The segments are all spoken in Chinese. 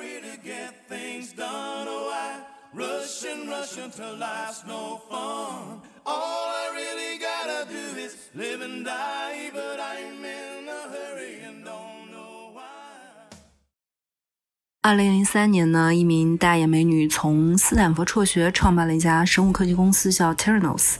hurry to get things done. Oh, I rush and rush until life's no fun. All I really gotta do is live and die, but I'm in a hurry and don't know why. 二零零三年呢，一名大眼美女从斯坦福辍学，创办了一家生物科技公司，叫 Teranos。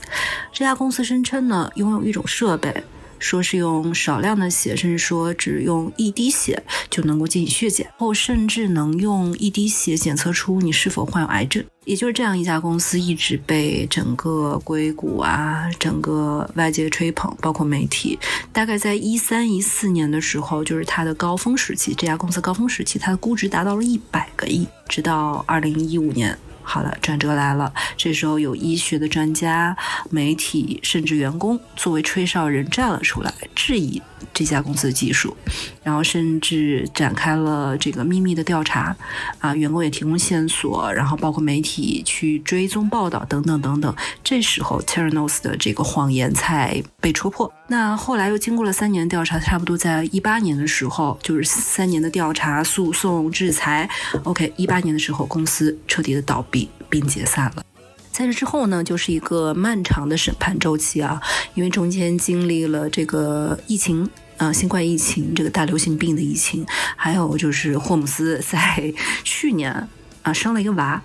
这家公司声称呢，拥有一种设备，说是用少量的血，甚至说只用一滴血就能够进行血检，后甚至能用一滴血检测出你是否患有癌症。也就是这样一家公司，一直被整个硅谷啊，整个外界吹捧，包括媒体。大概在一三一四年的时候，就是它的高峰时期，这家公司高峰时期，它的估值达到了一百个亿。直到二零一五年。好了，转折来了。这时候有医学的专家、媒体甚至员工作为吹哨人站了出来，质疑这家公司的技术，然后甚至展开了这个秘密的调查。啊，员工也提供线索，然后包括媒体去追踪报道等等等等。这时候 Theranos 的这个谎言才被戳破。那后来又经过了三年调查，差不多在一八年的时候，就是三年的调查、诉讼、制裁。OK，一八年的时候，公司彻底的倒闭并解散了。在这之后呢，就是一个漫长的审判周期啊，因为中间经历了这个疫情，呃，新冠疫情这个大流行病的疫情，还有就是霍姆斯在 去年啊生了一个娃。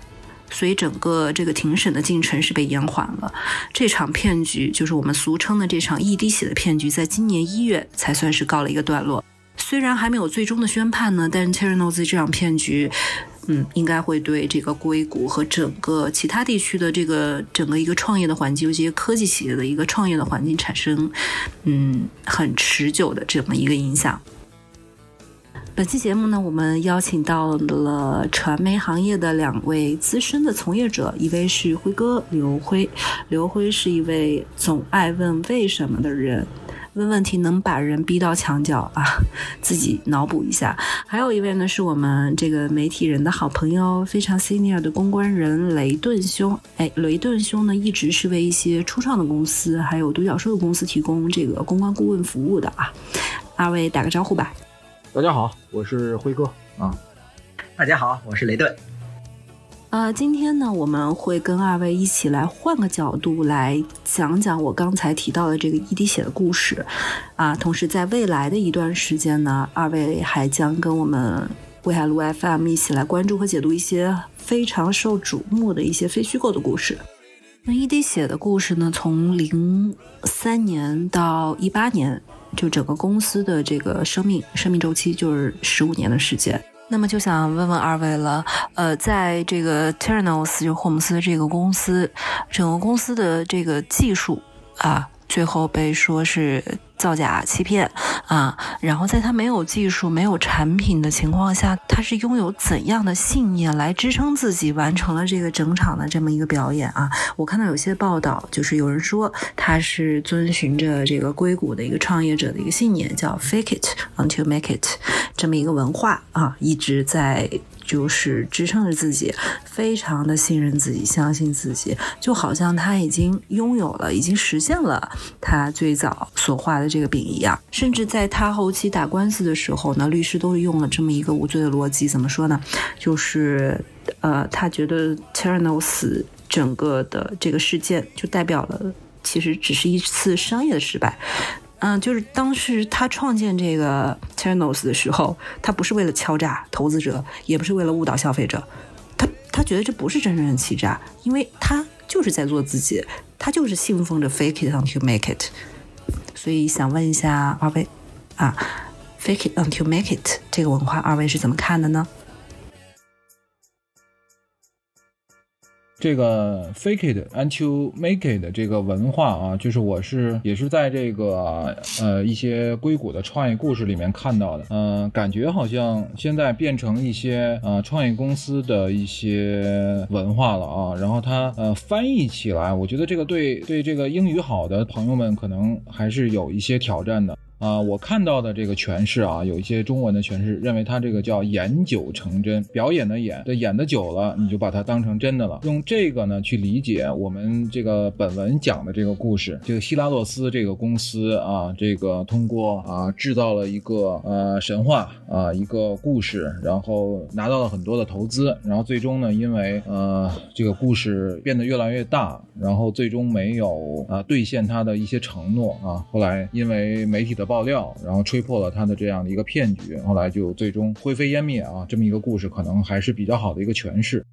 所以整个这个庭审的进程是被延缓了。这场骗局，就是我们俗称的这场一滴血的骗局，在今年一月才算是告了一个段落。虽然还没有最终的宣判呢，但 Theranos 这场骗局，嗯，应该会对这个硅谷和整个其他地区的这个整个一个创业的环境，尤其科技企业的一个创业的环境产生，嗯，很持久的这么一个影响。本期节目呢，我们邀请到了传媒行业的两位资深的从业者，一位是辉哥刘辉，刘辉是一位总爱问为什么的人，问问题能把人逼到墙角啊，自己脑补一下。还有一位呢，是我们这个媒体人的好朋友，非常 senior 的公关人雷顿兄。哎，雷顿兄呢，一直是为一些初创的公司，还有独角兽的公司提供这个公关顾问服务的啊。二位打个招呼吧。大家好，我是辉哥啊。大家好，我是雷顿。呃，今天呢，我们会跟二位一起来换个角度来讲讲我刚才提到的这个一滴血的故事啊。同时，在未来的一段时间呢，二位还将跟我们威海路 FM 一起来关注和解读一些非常受瞩目的一些非虚构的故事。那一滴血的故事呢，从零三年到一八年。就整个公司的这个生命生命周期就是十五年的时间，那么就想问问二位了，呃，在这个 Teranos 就霍姆斯这个公司，整个公司的这个技术啊。最后被说是造假欺骗啊，然后在他没有技术、没有产品的情况下，他是拥有怎样的信念来支撑自己完成了这个整场的这么一个表演啊？我看到有些报道，就是有人说他是遵循着这个硅谷的一个创业者的一个信念，叫 “fake it until make it” 这么一个文化啊，一直在。就是支撑着自己，非常的信任自己，相信自己，就好像他已经拥有了，已经实现了他最早所画的这个饼一样。甚至在他后期打官司的时候呢，律师都用了这么一个无罪的逻辑，怎么说呢？就是，呃，他觉得 Teranos 整个的这个事件就代表了，其实只是一次商业的失败。嗯，就是当时他创建这个 Theranos 的时候，他不是为了敲诈投资者，也不是为了误导消费者，他他觉得这不是真正的欺诈，因为他就是在做自己，他就是信奉着 fake it until make it。所以想问一下二位，啊，fake it until make it 这个文化，二位是怎么看的呢？这个 fake it until make it 这个文化啊，就是我是也是在这个呃一些硅谷的创业故事里面看到的，嗯，感觉好像现在变成一些呃创业公司的一些文化了啊。然后它呃翻译起来，我觉得这个对对这个英语好的朋友们可能还是有一些挑战的。啊，我看到的这个诠释啊，有一些中文的诠释认为它这个叫演久成真，表演的演，这演的久了，你就把它当成真的了。用这个呢去理解我们这个本文讲的这个故事，这个希拉洛斯这个公司啊，这个通过啊制造了一个呃神话啊一个故事，然后拿到了很多的投资，然后最终呢，因为呃这个故事变得越来越大，然后最终没有啊兑现他的一些承诺啊，后来因为媒体的爆料，然后吹破了他的这样的一个骗局，后来就最终灰飞烟灭啊！这么一个故事，可能还是比较好的一个诠释。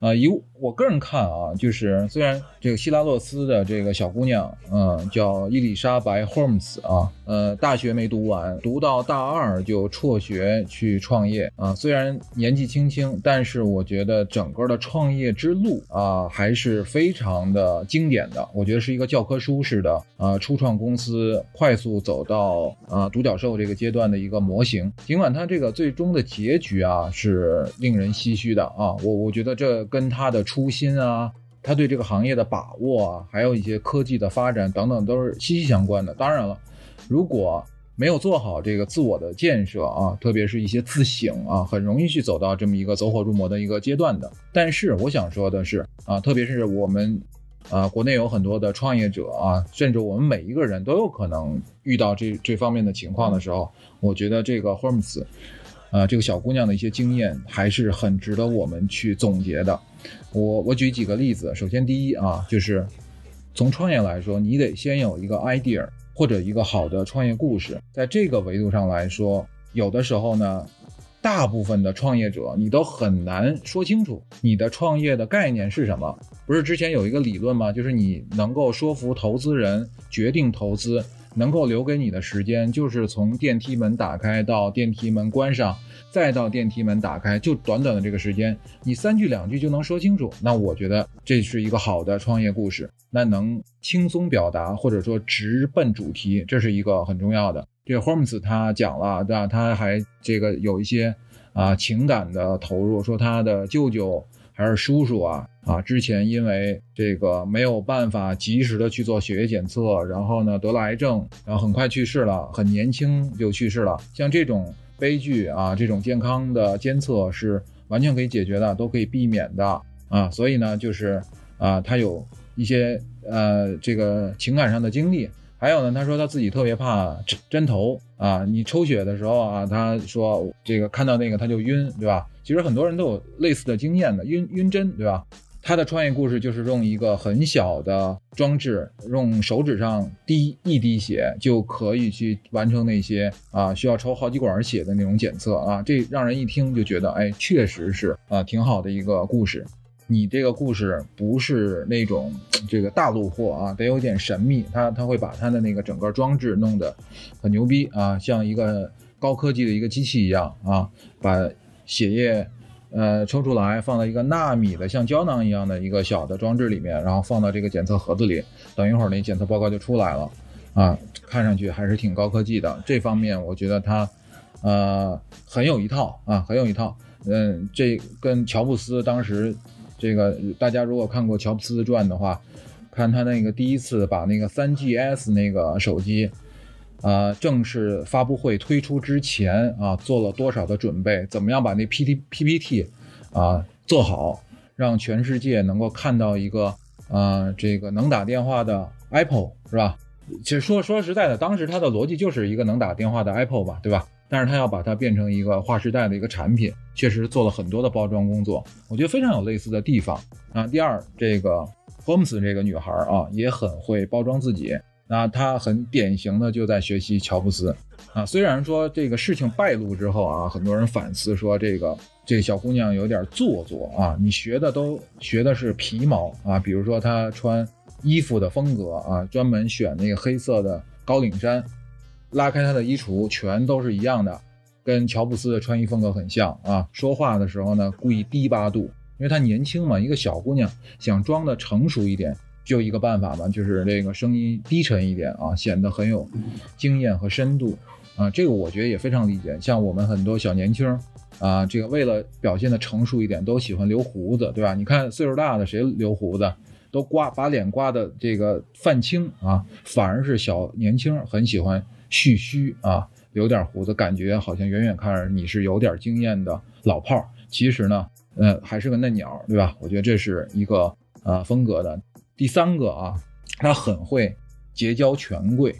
啊，以我个人看啊，就是虽然这个希拉洛斯的这个小姑娘，嗯，叫伊丽莎白·霍姆斯啊，呃，大学没读完，读到大二就辍学去创业啊。虽然年纪轻轻，但是我觉得整个的创业之路啊，还是非常的经典的。我觉得是一个教科书式的啊，初创公司快速走到啊独角兽这个阶段的一个模型。尽管它这个最终的结局啊是令人唏嘘的啊，我我觉得这。跟他的初心啊，他对这个行业的把握啊，还有一些科技的发展等等，都是息息相关的。当然了，如果没有做好这个自我的建设啊，特别是一些自省啊，很容易去走到这么一个走火入魔的一个阶段的。但是我想说的是啊，特别是我们啊，国内有很多的创业者啊，甚至我们每一个人都有可能遇到这这方面的情况的时候，我觉得这个 Holmes。啊，这个小姑娘的一些经验还是很值得我们去总结的。我我举几个例子，首先第一啊，就是从创业来说，你得先有一个 idea 或者一个好的创业故事。在这个维度上来说，有的时候呢，大部分的创业者你都很难说清楚你的创业的概念是什么。不是之前有一个理论吗？就是你能够说服投资人决定投资。能够留给你的时间，就是从电梯门打开到电梯门关上，再到电梯门打开，就短短的这个时间，你三句两句就能说清楚。那我觉得这是一个好的创业故事，那能轻松表达或者说直奔主题，这是一个很重要的。这个 homes 他讲了，对吧？他还这个有一些啊情感的投入，说他的舅舅。还是叔叔啊啊！之前因为这个没有办法及时的去做血液检测，然后呢得了癌症，然后很快去世了，很年轻就去世了。像这种悲剧啊，这种健康的监测是完全可以解决的，都可以避免的啊。所以呢，就是啊，他有一些呃这个情感上的经历。还有呢，他说他自己特别怕针头啊，你抽血的时候啊，他说这个看到那个他就晕，对吧？其实很多人都有类似的经验的，晕晕针，对吧？他的创业故事就是用一个很小的装置，用手指上滴一滴血就可以去完成那些啊需要抽好几管血的那种检测啊，这让人一听就觉得，哎，确实是啊挺好的一个故事。你这个故事不是那种这个大陆货啊，得有点神秘。他他会把他的那个整个装置弄得很牛逼啊，像一个高科技的一个机器一样啊，把血液呃抽出来，放到一个纳米的像胶囊一样的一个小的装置里面，然后放到这个检测盒子里，等一会儿那检测报告就出来了啊，看上去还是挺高科技的。这方面我觉得他呃很有一套啊，很有一套。嗯，这跟乔布斯当时。这个大家如果看过乔布斯传的话，看他那个第一次把那个三 GS 那个手机，啊，正式发布会推出之前啊，做了多少的准备？怎么样把那 P T P P T 啊做好，让全世界能够看到一个啊这个能打电话的 Apple 是吧？其实说说实在的，当时他的逻辑就是一个能打电话的 Apple 吧，对吧？但是他要把它变成一个划时代的一个产品，确实做了很多的包装工作，我觉得非常有类似的地方啊。第二，这个 Holmes 这个女孩啊，也很会包装自己，那她很典型的就在学习乔布斯啊。虽然说这个事情败露之后啊，很多人反思说这个这个小姑娘有点做作啊，你学的都学的是皮毛啊，比如说她穿衣服的风格啊，专门选那个黑色的高领衫。拉开他的衣橱，全都是一样的，跟乔布斯的穿衣风格很像啊。说话的时候呢，故意低八度，因为他年轻嘛，一个小姑娘想装的成熟一点，就一个办法嘛，就是这个声音低沉一点啊，显得很有经验和深度啊。这个我觉得也非常理解。像我们很多小年轻啊，这个为了表现的成熟一点，都喜欢留胡子，对吧？你看岁数大的谁留胡子？都刮把脸刮的这个泛青啊，反而是小年轻很喜欢蓄须啊，留点胡子，感觉好像远远看着你是有点经验的老炮儿，其实呢，呃，还是个嫩鸟，对吧？我觉得这是一个呃风格的。第三个啊，他很会结交权贵。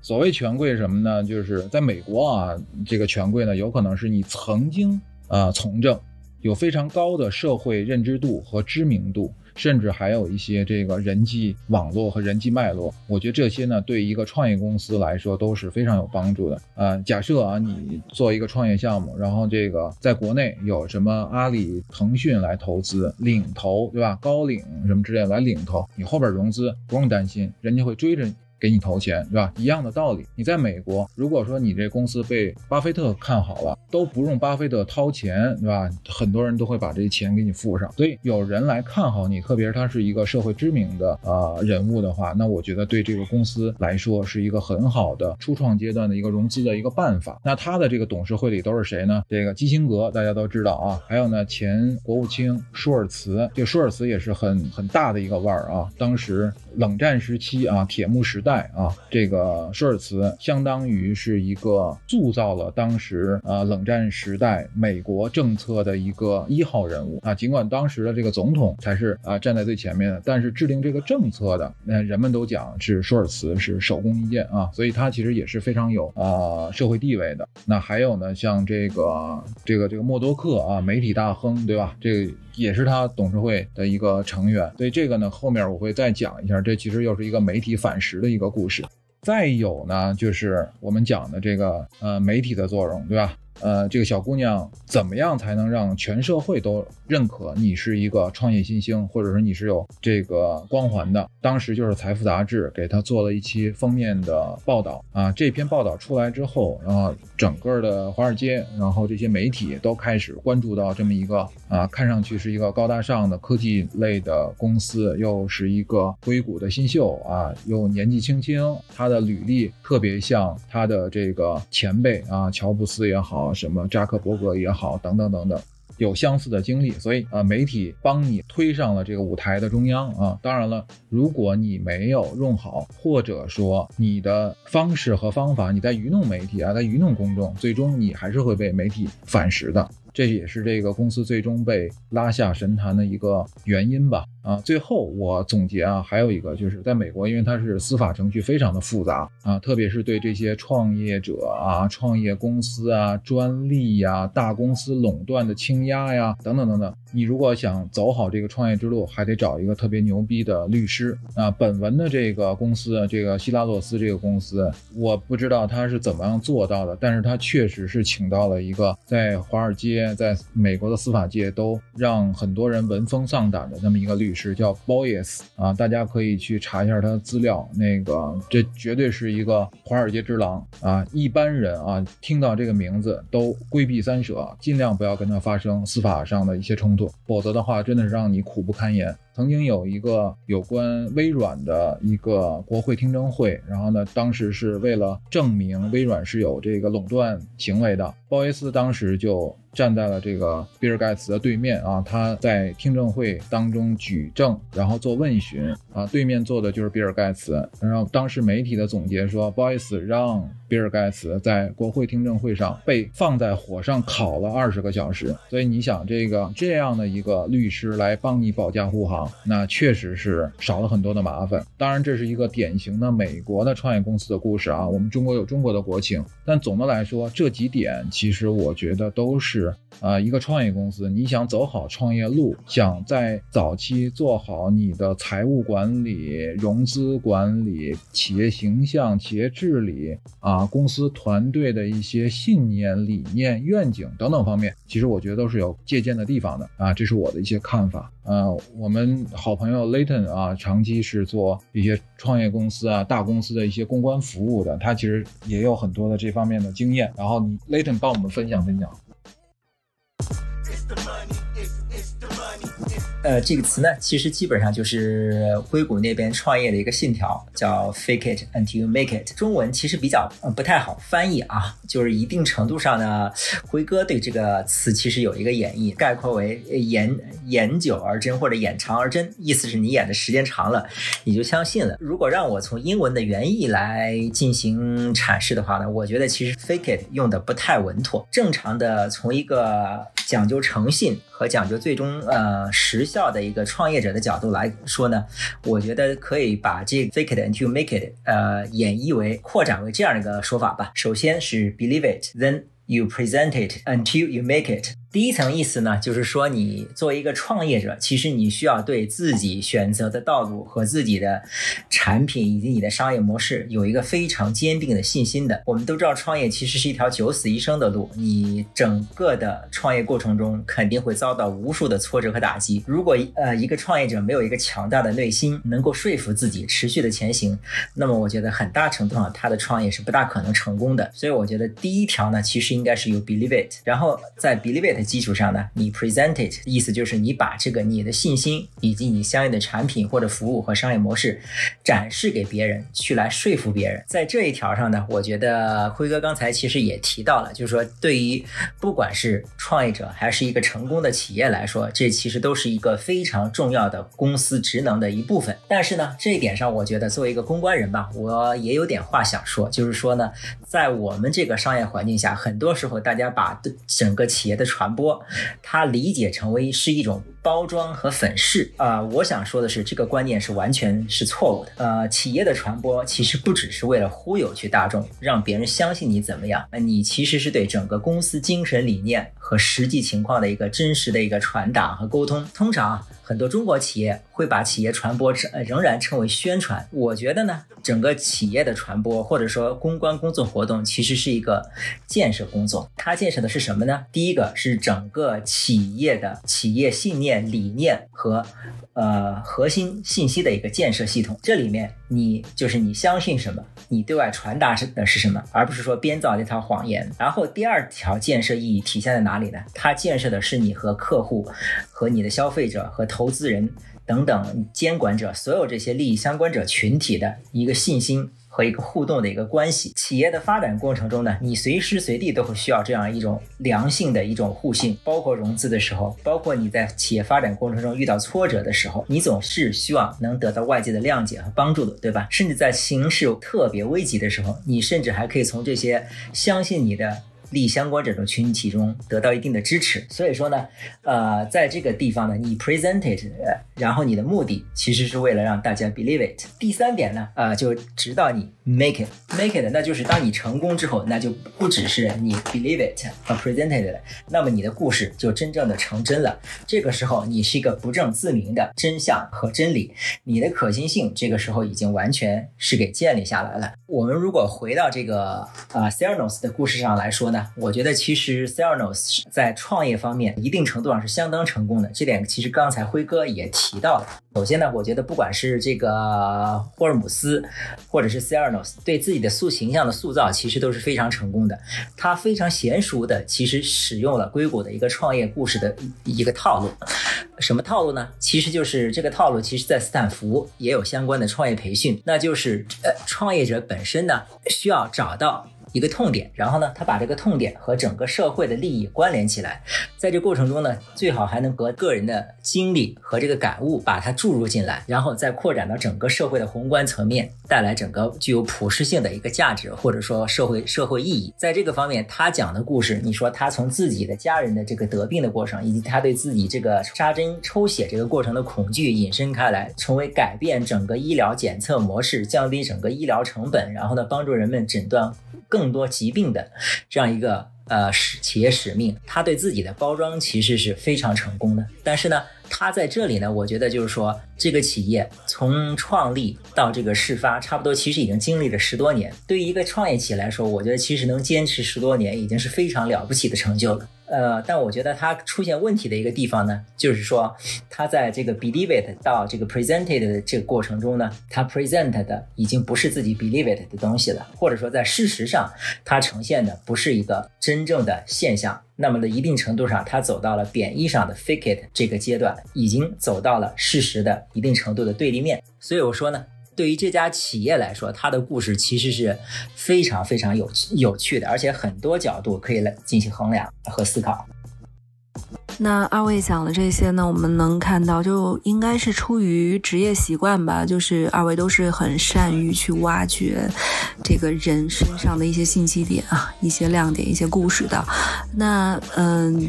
所谓权贵什么呢？就是在美国啊，这个权贵呢，有可能是你曾经啊从政，有非常高的社会认知度和知名度，甚至还有一些这个人际网络和人际脉络。我觉得这些呢，对一个创业公司来说都是非常有帮助的。啊，假设啊，你做一个创业项目，然后这个在国内有什么阿里、腾讯来投资领投，对吧？高领什么之类来领投，你后边融资不用担心，人家会追着你。给你投钱，对吧？一样的道理。你在美国，如果说你这公司被巴菲特看好了，都不用巴菲特掏钱，对吧？很多人都会把这钱给你付上。所以有人来看好你，特别是他是一个社会知名的啊人物的话，那我觉得对这个公司来说是一个很好的初创阶段的一个融资的一个办法。那他的这个董事会里都是谁呢？这个基辛格大家都知道啊，还有呢前国务卿舒尔茨，这舒尔茨也是很很大的一个腕儿啊。当时冷战时期啊，铁幕时代。啊，这个舒尔茨相当于是一个塑造了当时呃冷战时代美国政策的一个一号人物啊。尽管当时的这个总统才是啊站在最前面的，但是制定这个政策的，那人们都讲是舒尔茨是手工一件啊，所以他其实也是非常有啊社会地位的。那还有呢，像这个这个这个默多克啊，媒体大亨，对吧？这个也是他董事会的一个成员。所以这个呢，后面我会再讲一下，这其实又是一个媒体反噬的一个。个故事，再有呢，就是我们讲的这个呃媒体的作用，对吧？呃，这个小姑娘怎么样才能让全社会都认可你是一个创业新星，或者说你是有这个光环的？当时就是《财富》杂志给她做了一期封面的报道啊。这篇报道出来之后，然后整个的华尔街，然后这些媒体都开始关注到这么一个啊，看上去是一个高大上的科技类的公司，又是一个硅谷的新秀啊，又年纪轻轻，他的履历特别像他的这个前辈啊，乔布斯也好。什么扎克伯格也好，等等等等，有相似的经历，所以啊，媒体帮你推上了这个舞台的中央啊。当然了，如果你没有用好，或者说你的方式和方法，你在愚弄媒体啊，在愚弄公众，最终你还是会被媒体反噬的。这也是这个公司最终被拉下神坛的一个原因吧。啊，最后我总结啊，还有一个就是在美国，因为它是司法程序非常的复杂啊，特别是对这些创业者啊、创业公司啊、专利呀、大公司垄断的倾压呀等等等等，你如果想走好这个创业之路，还得找一个特别牛逼的律师啊。本文的这个公司，这个希拉洛斯这个公司，我不知道他是怎么样做到的，但是他确实是请到了一个在华尔街、在美国的司法界都让很多人闻风丧胆的那么一个律。是叫 Boyes 啊，大家可以去查一下他的资料。那个，这绝对是一个华尔街之狼啊！一般人啊，听到这个名字都规避三舍，尽量不要跟他发生司法上的一些冲突，否则的话，真的是让你苦不堪言。曾经有一个有关微软的一个国会听证会，然后呢，当时是为了证明微软是有这个垄断行为的，鲍威斯当时就站在了这个比尔盖茨的对面啊，他在听证会当中举证，然后做问询啊，对面坐的就是比尔盖茨，然后当时媒体的总结说，鲍威斯让比尔盖茨在国会听证会上被放在火上烤了二十个小时，所以你想这个这样的一个律师来帮你保驾护航。那确实是少了很多的麻烦。当然，这是一个典型的美国的创业公司的故事啊。我们中国有中国的国情，但总的来说，这几点其实我觉得都是啊，一个创业公司，你想走好创业路，想在早期做好你的财务管理、融资管理、企业形象、企业治理啊，公司团队的一些信念、理念、愿景等等方面，其实我觉得都是有借鉴的地方的啊。这是我的一些看法。呃，我们好朋友 Layton 啊，长期是做一些创业公司啊、大公司的一些公关服务的，他其实也有很多的这方面的经验。然后你 Layton 帮我们分享分享。呃，这个词呢，其实基本上就是硅谷那边创业的一个信条，叫 “fake it until you make it”。中文其实比较呃不太好翻译啊，就是一定程度上呢，辉哥对这个词其实有一个演绎，概括为“演演久而真”或者“演长而真”，意思是你演的时间长了，你就相信了。如果让我从英文的原意来进行阐释的话呢，我觉得其实 “fake it” 用的不太稳妥。正常的从一个讲究诚信和讲究最终呃实效的一个创业者的角度来说呢，我觉得可以把这 fake it until make it 呃演绎为扩展为这样一个说法吧。首先是 believe it，then you present it until you make it。第一层意思呢，就是说你作为一个创业者，其实你需要对自己选择的道路和自己的产品以及你的商业模式有一个非常坚定的信心的。我们都知道，创业其实是一条九死一生的路，你整个的创业过程中肯定会遭到无数的挫折和打击。如果呃一个创业者没有一个强大的内心，能够说服自己持续的前行，那么我觉得很大程度上他的创业是不大可能成功的。所以我觉得第一条呢，其实应该是 you believe it，然后在 believe it。基础上呢，你 present it，意思就是你把这个你的信心以及你相应的产品或者服务和商业模式展示给别人，去来说服别人。在这一条上呢，我觉得辉哥刚才其实也提到了，就是说对于不管是创业者还是一个成功的企业来说，这其实都是一个非常重要的公司职能的一部分。但是呢，这一点上，我觉得作为一个公关人吧，我也有点话想说，就是说呢，在我们这个商业环境下，很多时候大家把整个企业的传播，它理解成为是一种包装和粉饰啊。我想说的是，这个观念是完全是错误的。呃，企业的传播其实不只是为了忽悠去大众，让别人相信你怎么样，你其实是对整个公司精神理念和实际情况的一个真实的一个传达和沟通。通常。很多中国企业会把企业传播称仍然称为宣传。我觉得呢，整个企业的传播或者说公关工作活动，其实是一个建设工作。它建设的是什么呢？第一个是整个企业的企业信念、理念和呃核心信息的一个建设系统。这里面你就是你相信什么，你对外传达是的是什么，而不是说编造这套谎言。然后第二条建设意义体现在哪里呢？它建设的是你和客户、和你的消费者和。投资人等等监管者，所有这些利益相关者群体的一个信心和一个互动的一个关系。企业的发展过程中呢，你随时随地都会需要这样一种良性的一种互信，包括融资的时候，包括你在企业发展过程中遇到挫折的时候，你总是希望能得到外界的谅解和帮助的，对吧？甚至在形势特别危急的时候，你甚至还可以从这些相信你的。利益相关这种群体中得到一定的支持，所以说呢，呃，在这个地方呢，你 present it，然后你的目的其实是为了让大家 believe it。第三点呢，呃，就指导你 make it，make it，那就是当你成功之后，那就不只是你 believe it 和 presented 了，那么你的故事就真正的成真了。这个时候，你是一个不证自明的真相和真理，你的可信性这个时候已经完全是给建立下来了。我们如果回到这个啊 s e r n o s 的故事上来说呢？我觉得其实 s e r n o s 在创业方面一定程度上是相当成功的，这点其实刚才辉哥也提到了。首先呢，我觉得不管是这个霍尔姆斯，或者是 s e r n o s 对自己的塑形象的塑造，其实都是非常成功的。他非常娴熟的，其实使用了硅谷的一个创业故事的一个套路。什么套路呢？其实就是这个套路，其实在斯坦福也有相关的创业培训，那就是呃，创业者本身呢需要找到。一个痛点，然后呢，他把这个痛点和整个社会的利益关联起来，在这过程中呢，最好还能和个人的经历和这个感悟把它注入进来，然后再扩展到整个社会的宏观层面，带来整个具有普适性的一个价值或者说社会社会意义。在这个方面，他讲的故事，你说他从自己的家人的这个得病的过程，以及他对自己这个扎针抽血这个过程的恐惧引申开来，成为改变整个医疗检测模式，降低整个医疗成本，然后呢，帮助人们诊断。更多疾病的这样一个呃使企业使命，他对自己的包装其实是非常成功的。但是呢，他在这里呢，我觉得就是说，这个企业从创立到这个事发，差不多其实已经经历了十多年。对于一个创业企业来说，我觉得其实能坚持十多年，已经是非常了不起的成就了。呃，但我觉得它出现问题的一个地方呢，就是说它在这个 believe it 到这个 presented 的这个过程中呢，它 present 的已经不是自己 believe it 的东西了，或者说在事实上它呈现的不是一个真正的现象。那么的一定程度上，它走到了贬义上的 fake it 这个阶段，已经走到了事实的一定程度的对立面。所以我说呢。对于这家企业来说，它的故事其实是非常非常有有趣的，而且很多角度可以来进行衡量和思考。那二位讲的这些呢，我们能看到，就应该是出于职业习惯吧，就是二位都是很善于去挖掘这个人身上的一些信息点啊，一些亮点，一些故事的。那嗯。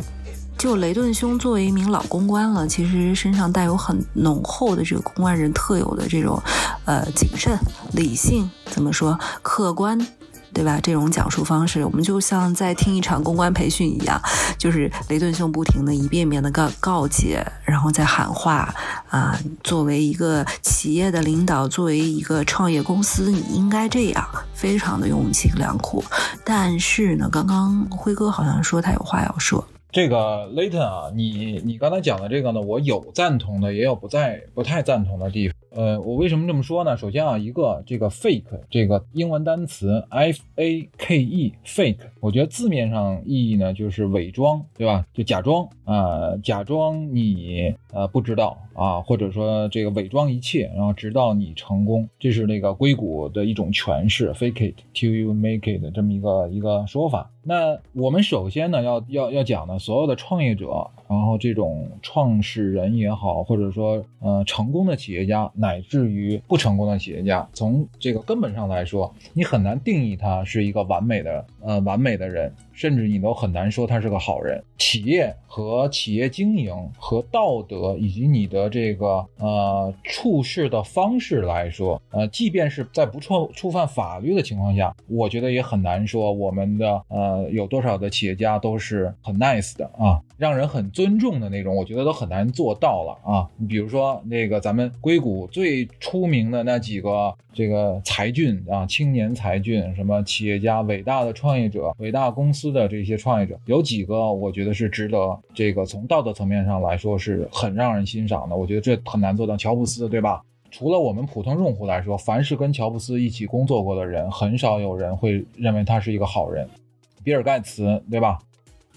就雷顿兄作为一名老公关了，其实身上带有很浓厚的这个公关人特有的这种，呃，谨慎、理性，怎么说，客观，对吧？这种讲述方式，我们就像在听一场公关培训一样，就是雷顿兄不停的一遍遍的告告诫，然后再喊话啊。作为一个企业的领导，作为一个创业公司，你应该这样，非常的用心良苦。但是呢，刚刚辉哥好像说他有话要说。这个 Layton 啊，你你刚才讲的这个呢，我有赞同的，也有不在不太赞同的地方。呃，我为什么这么说呢？首先啊，一个这个 fake 这个英文单词 f a k e fake，我觉得字面上意义呢就是伪装，对吧？就假装啊，假装你呃不知道啊，或者说这个伪装一切，然后直到你成功，这是那个硅谷的一种诠释，fake it till you make it 这么一个一个说法。那我们首先呢，要要要讲呢，所有的创业者，然后这种创始人也好，或者说呃成功的企业家，乃至于不成功的企业家，从这个根本上来说，你很难定义他是一个完美的呃完美的人。甚至你都很难说他是个好人。企业和企业经营和道德以及你的这个呃处事的方式来说，呃，即便是在不触触犯法律的情况下，我觉得也很难说我们的呃有多少的企业家都是很 nice 的啊，让人很尊重的那种，我觉得都很难做到了啊。你比如说那个咱们硅谷最出名的那几个这个才俊啊，青年才俊，什么企业家、伟大的创业者、伟大公司。的这些创业者有几个，我觉得是值得这个从道德层面上来说是很让人欣赏的。我觉得这很难做到。乔布斯，对吧？除了我们普通用户来说，凡是跟乔布斯一起工作过的人，很少有人会认为他是一个好人。比尔盖茨，对吧？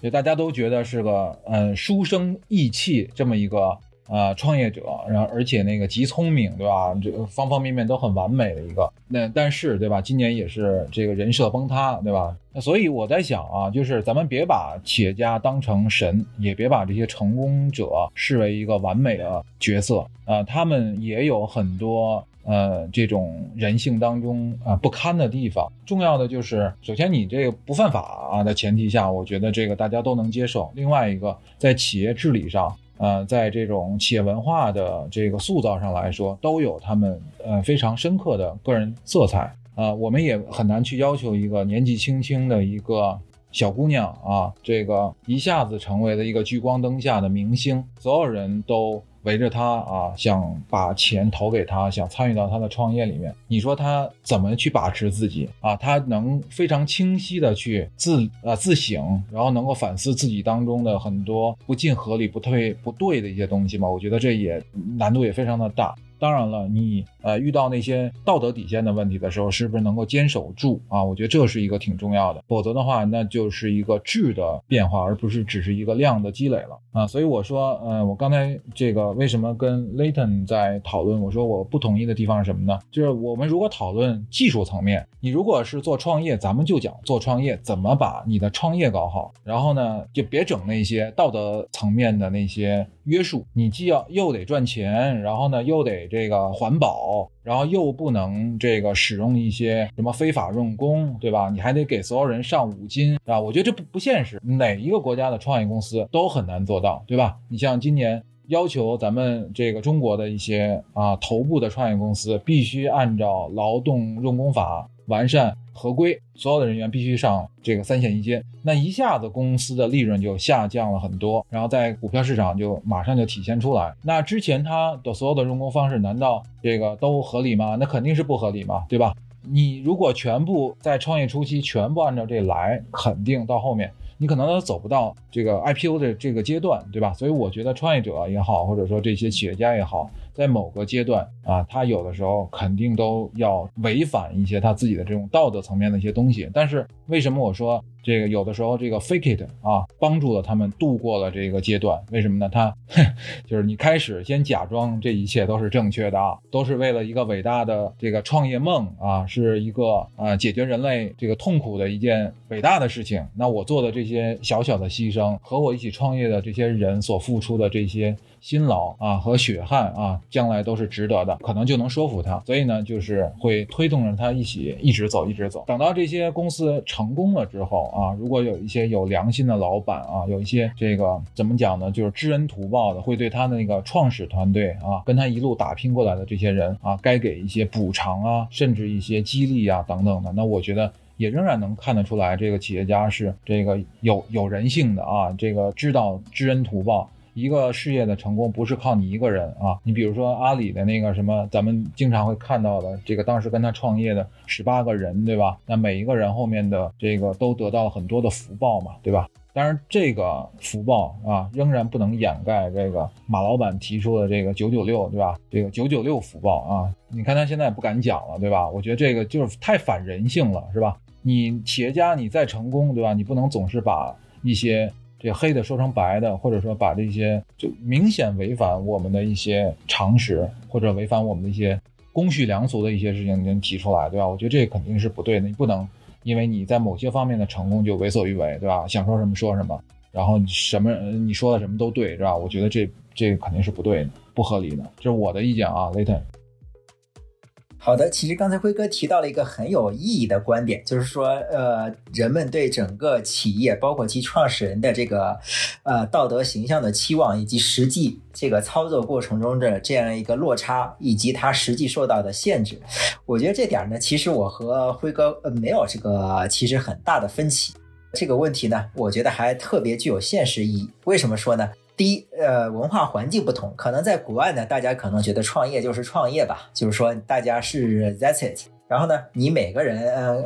就大家都觉得是个嗯书生意气这么一个。啊，创业者，然后而且那个极聪明，对吧？这个方方面面都很完美的一个。那但是，对吧？今年也是这个人设崩塌，对吧？那所以我在想啊，就是咱们别把企业家当成神，也别把这些成功者视为一个完美的角色啊，他们也有很多呃这种人性当中啊不堪的地方。重要的就是，首先你这个不犯法啊的前提下，我觉得这个大家都能接受。另外一个，在企业治理上。呃，在这种企业文化的这个塑造上来说，都有他们呃非常深刻的个人色彩啊。我们也很难去要求一个年纪轻轻的一个小姑娘啊，这个一下子成为了一个聚光灯下的明星，所有人都。围着他啊，想把钱投给他，想参与到他的创业里面。你说他怎么去把持自己啊？他能非常清晰的去自啊自省，然后能够反思自己当中的很多不尽合理、不退不对的一些东西吗？我觉得这也难度也非常的大。当然了，你呃遇到那些道德底线的问题的时候，是不是能够坚守住啊？我觉得这是一个挺重要的，否则的话，那就是一个质的变化，而不是只是一个量的积累了啊。所以我说，呃，我刚才这个为什么跟 Layton 在讨论？我说我不同意的地方是什么呢？就是我们如果讨论技术层面，你如果是做创业，咱们就讲做创业怎么把你的创业搞好，然后呢，就别整那些道德层面的那些约束，你既要又得赚钱，然后呢又得。这个环保，然后又不能这个使用一些什么非法用工，对吧？你还得给所有人上五金，啊，我觉得这不不现实。哪一个国家的创业公司都很难做到，对吧？你像今年要求咱们这个中国的一些啊头部的创业公司，必须按照劳动用工法完善。合规，所有的人员必须上这个三险一金，那一下子公司的利润就下降了很多，然后在股票市场就马上就体现出来。那之前他的所有的用工方式，难道这个都合理吗？那肯定是不合理嘛，对吧？你如果全部在创业初期全部按照这来，肯定到后面你可能都走不到这个 IPO 的这个阶段，对吧？所以我觉得创业者也好，或者说这些企业家也好，在某个阶段啊，他有的时候肯定都要违反一些他自己的这种道德层面的一些东西。但是为什么我说？这个有的时候，这个 fake it 啊，帮助了他们度过了这个阶段。为什么呢？他就是你开始先假装这一切都是正确的啊，都是为了一个伟大的这个创业梦啊，是一个呃解决人类这个痛苦的一件伟大的事情。那我做的这些小小的牺牲，和我一起创业的这些人所付出的这些。辛劳啊和血汗啊，将来都是值得的，可能就能说服他，所以呢，就是会推动着他一起一直走，一直走。等到这些公司成功了之后啊，如果有一些有良心的老板啊，有一些这个怎么讲呢，就是知恩图报的，会对他的那个创始团队啊，跟他一路打拼过来的这些人啊，该给一些补偿啊，甚至一些激励啊等等的。那我觉得也仍然能看得出来，这个企业家是这个有有人性的啊，这个知道知恩图报。一个事业的成功不是靠你一个人啊，你比如说阿里的那个什么，咱们经常会看到的这个当时跟他创业的十八个人，对吧？那每一个人后面的这个都得到了很多的福报嘛，对吧？当然这个福报啊，仍然不能掩盖这个马老板提出的这个九九六，对吧？这个九九六福报啊，你看他现在也不敢讲了，对吧？我觉得这个就是太反人性了，是吧？你企业家你再成功，对吧？你不能总是把一些。这黑的说成白的，或者说把这些就明显违反我们的一些常识，或者违反我们的一些公序良俗的一些事情，您提出来，对吧？我觉得这肯定是不对的。你不能因为你在某些方面的成功就为所欲为，对吧？想说什么说什么，然后什么你说的什么都对，是吧？我觉得这这肯定是不对的，不合理的。这是我的意见啊，雷腾。好的，其实刚才辉哥提到了一个很有意义的观点，就是说，呃，人们对整个企业，包括其创始人的这个，呃，道德形象的期望，以及实际这个操作过程中的这样一个落差，以及他实际受到的限制，我觉得这点呢，其实我和辉哥呃没有这个其实很大的分歧。这个问题呢，我觉得还特别具有现实意义。为什么说呢？第一，呃，文化环境不同，可能在国外呢，大家可能觉得创业就是创业吧，就是说大家是 that's it。然后呢，你每个人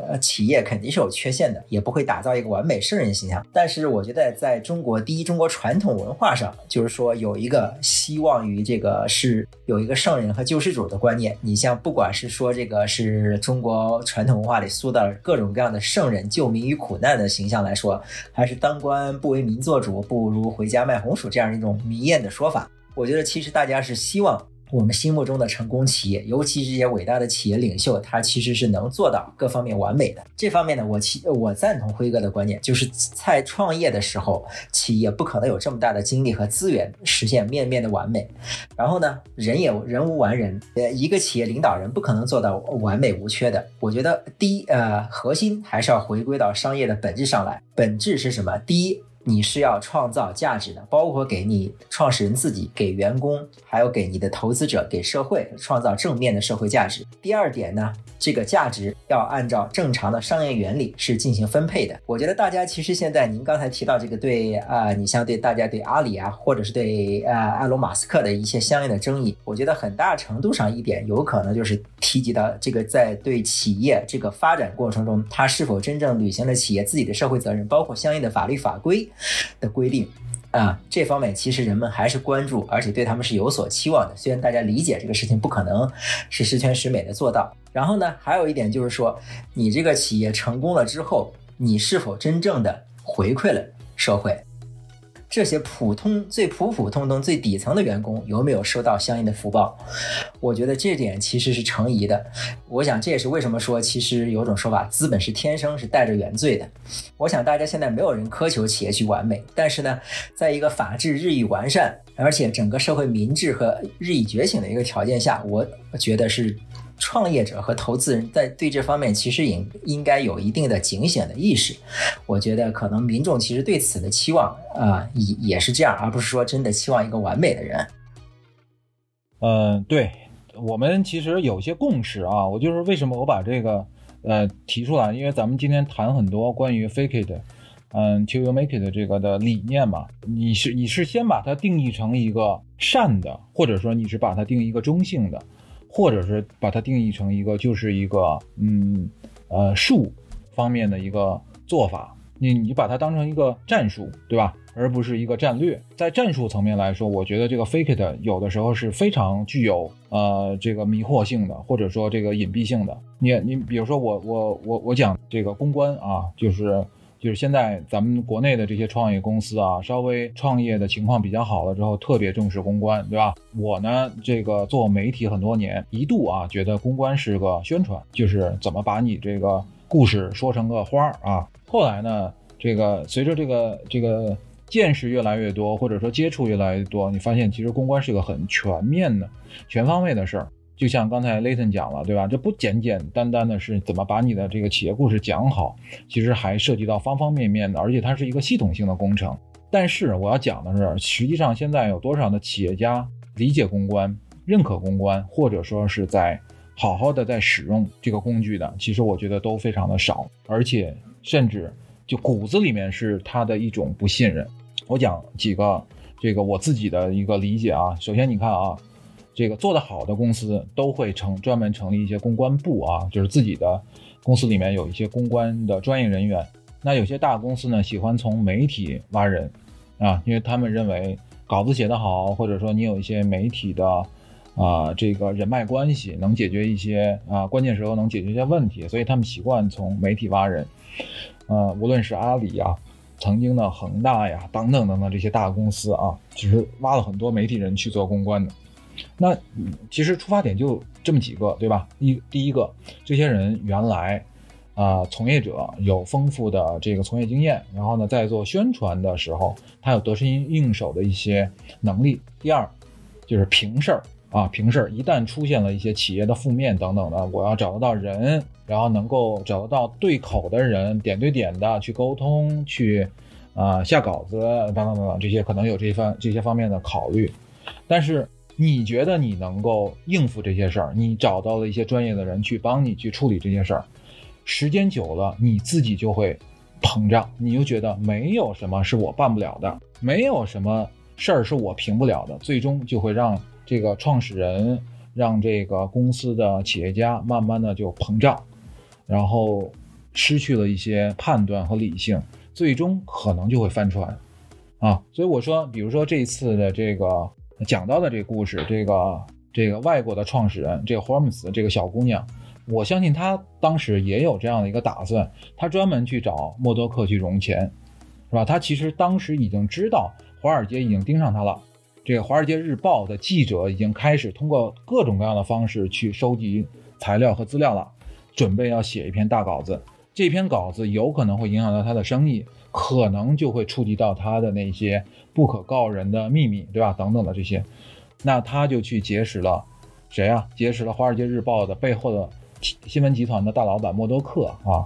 呃企业肯定是有缺陷的，也不会打造一个完美圣人形象。但是我觉得在中国，第一，中国传统文化上，就是说有一个希望于这个是有一个圣人和救世主的观念。你像不管是说这个是中国传统文化里塑造各种各样的圣人救民于苦难的形象来说，还是当官不为民做主，不如回家卖红薯这样一种迷艳的说法，我觉得其实大家是希望。我们心目中的成功企业，尤其这些伟大的企业领袖，他其实是能做到各方面完美的。这方面呢，我其我赞同辉哥的观点，就是在创业的时候，企业不可能有这么大的精力和资源实现面面的完美。然后呢，人也人无完人，呃，一个企业领导人不可能做到完美无缺的。我觉得第一，呃，核心还是要回归到商业的本质上来。本质是什么？第一。你是要创造价值的，包括给你创始人自己、给员工，还有给你的投资者、给社会创造正面的社会价值。第二点呢，这个价值要按照正常的商业原理是进行分配的。我觉得大家其实现在您刚才提到这个对啊，你像对大家对阿里啊，或者是对啊埃隆·马斯克的一些相应的争议，我觉得很大程度上一点有可能就是提及到这个在对企业这个发展过程中，它是否真正履行了企业自己的社会责任，包括相应的法律法规。的规定啊，这方面其实人们还是关注，而且对他们是有所期望的。虽然大家理解这个事情不可能是十全十美的做到。然后呢，还有一点就是说，你这个企业成功了之后，你是否真正的回馈了社会？这些普通、最普普通通、最底层的员工有没有收到相应的福报？我觉得这点其实是成疑的。我想这也是为什么说，其实有种说法，资本是天生是带着原罪的。我想大家现在没有人苛求企业去完美，但是呢，在一个法治日益完善，而且整个社会民智和日益觉醒的一个条件下，我觉得是。创业者和投资人在对这方面其实应应该有一定的警醒的意识。我觉得可能民众其实对此的期望啊也也是这样，而不是说真的期望一个完美的人。嗯，对我们其实有些共识啊。我就是为什么我把这个呃提出来，因为咱们今天谈很多关于 fake it，嗯，to you make it 这个的理念嘛。你是你是先把它定义成一个善的，或者说你是把它定义一个中性的。或者是把它定义成一个，就是一个，嗯，呃，术方面的一个做法你你把它当成一个战术，对吧？而不是一个战略。在战术层面来说，我觉得这个 fake it 有的时候是非常具有呃这个迷惑性的，或者说这个隐蔽性的。你你比如说我我我我讲这个公关啊，就是就是现在咱们国内的这些创业公司啊，稍微创业的情况比较好了之后，特别重视公关，对吧？我呢这个做媒体很多年，一度啊觉得公关是个宣传，就是怎么把你这个故事说成个花儿啊。后来呢，这个随着这个这个。见识越来越多，或者说接触越来越多，你发现其实公关是个很全面的、全方位的事儿。就像刚才雷 n 讲了，对吧？这不简简单单的是怎么把你的这个企业故事讲好，其实还涉及到方方面面的，而且它是一个系统性的工程。但是我要讲的是，实际上现在有多少的企业家理解公关、认可公关，或者说是在好好的在使用这个工具的，其实我觉得都非常的少，而且甚至就骨子里面是他的一种不信任。我讲几个这个我自己的一个理解啊。首先，你看啊，这个做得好的公司都会成专门成立一些公关部啊，就是自己的公司里面有一些公关的专业人员。那有些大公司呢，喜欢从媒体挖人啊，因为他们认为稿子写得好，或者说你有一些媒体的啊这个人脉关系，能解决一些啊关键时候能解决一些问题，所以他们习惯从媒体挖人。呃，无论是阿里啊。曾经的恒大呀，等等等等这些大公司啊，其实挖了很多媒体人去做公关的。那其实出发点就这么几个，对吧？一第一个，这些人原来啊，从业者有丰富的这个从业经验，然后呢，在做宣传的时候，他有得心应手的一些能力。第二，就是平事儿。啊，平事儿一旦出现了一些企业的负面等等的，我要找得到人，然后能够找得到对口的人，点对点的去沟通，去啊下稿子等等等等，这些可能有这方这些方面的考虑。但是你觉得你能够应付这些事儿，你找到了一些专业的人去帮你去处理这些事儿，时间久了，你自己就会膨胀，你就觉得没有什么是我办不了的，没有什么事儿是我平不了的，最终就会让。这个创始人让这个公司的企业家慢慢的就膨胀，然后失去了一些判断和理性，最终可能就会翻船，啊，所以我说，比如说这一次的这个讲到的这个故事，这个这个外国的创始人这个霍尔姆斯这个小姑娘，我相信她当时也有这样的一个打算，她专门去找默多克去融钱，是吧？她其实当时已经知道华尔街已经盯上她了。这个《华尔街日报》的记者已经开始通过各种各样的方式去收集材料和资料了，准备要写一篇大稿子。这篇稿子有可能会影响到他的生意，可能就会触及到他的那些不可告人的秘密，对吧？等等的这些，那他就去结识了谁啊？结识了《华尔街日报》的背后的新闻集团的大老板默多克啊。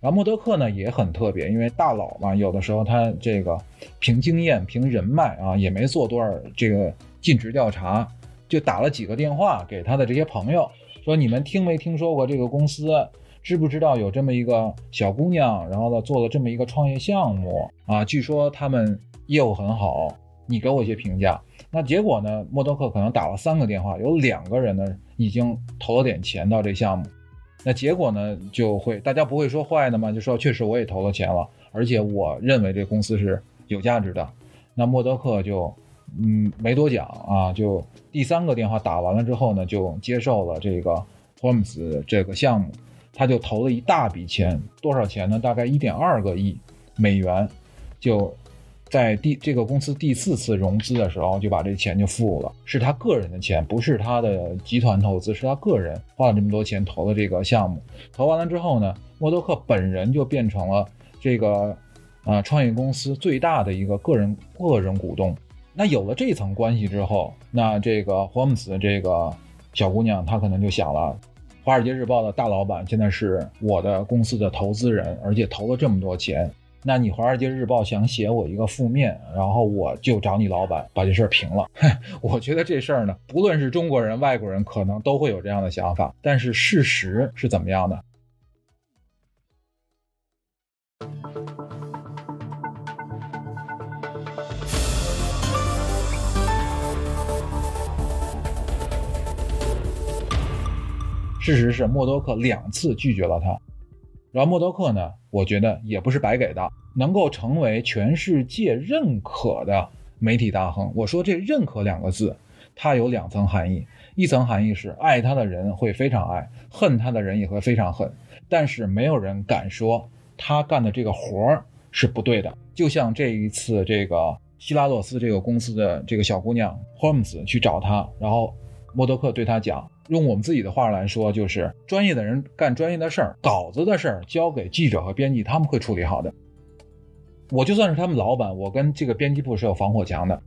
然后默多克呢也很特别，因为大佬嘛，有的时候他这个凭经验、凭人脉啊，也没做多少这个尽职调查，就打了几个电话给他的这些朋友，说你们听没听说过这个公司？知不知道有这么一个小姑娘？然后呢，做了这么一个创业项目啊？据说他们业务很好，你给我一些评价。那结果呢，默多克可能打了三个电话，有两个人呢已经投了点钱到这项目。那结果呢，就会大家不会说坏的嘛，就说确实我也投了钱了，而且我认为这公司是有价值的。那默多克就，嗯，没多讲啊，就第三个电话打完了之后呢，就接受了这个 Holmes 这个项目，他就投了一大笔钱，多少钱呢？大概一点二个亿美元，就。在第这个公司第四次融资的时候，就把这钱就付了，是他个人的钱，不是他的集团投资，是他个人花了这么多钱投的这个项目。投完了之后呢，默多克本人就变成了这个啊创业公司最大的一个个人个人股东。那有了这层关系之后，那这个霍姆斯这个小姑娘她可能就想了，华尔街日报的大老板现在是我的公司的投资人，而且投了这么多钱。那你《华尔街日报》想写我一个负面，然后我就找你老板把这事儿平了。我觉得这事儿呢，不论是中国人、外国人，可能都会有这样的想法。但是事实是怎么样的？事实是默多克两次拒绝了他。然后默多克呢，我觉得也不是白给的，能够成为全世界认可的媒体大亨。我说这“认可”两个字，它有两层含义，一层含义是爱他的人会非常爱，恨他的人也会非常恨，但是没有人敢说他干的这个活儿是不对的。就像这一次，这个希拉洛斯这个公司的这个小姑娘 Holmes 去找他，然后默多克对他讲。用我们自己的话来说，就是专业的人干专业的事儿，稿子的事儿交给记者和编辑，他们会处理好的。我就算是他们老板，我跟这个编辑部是有防火墙的。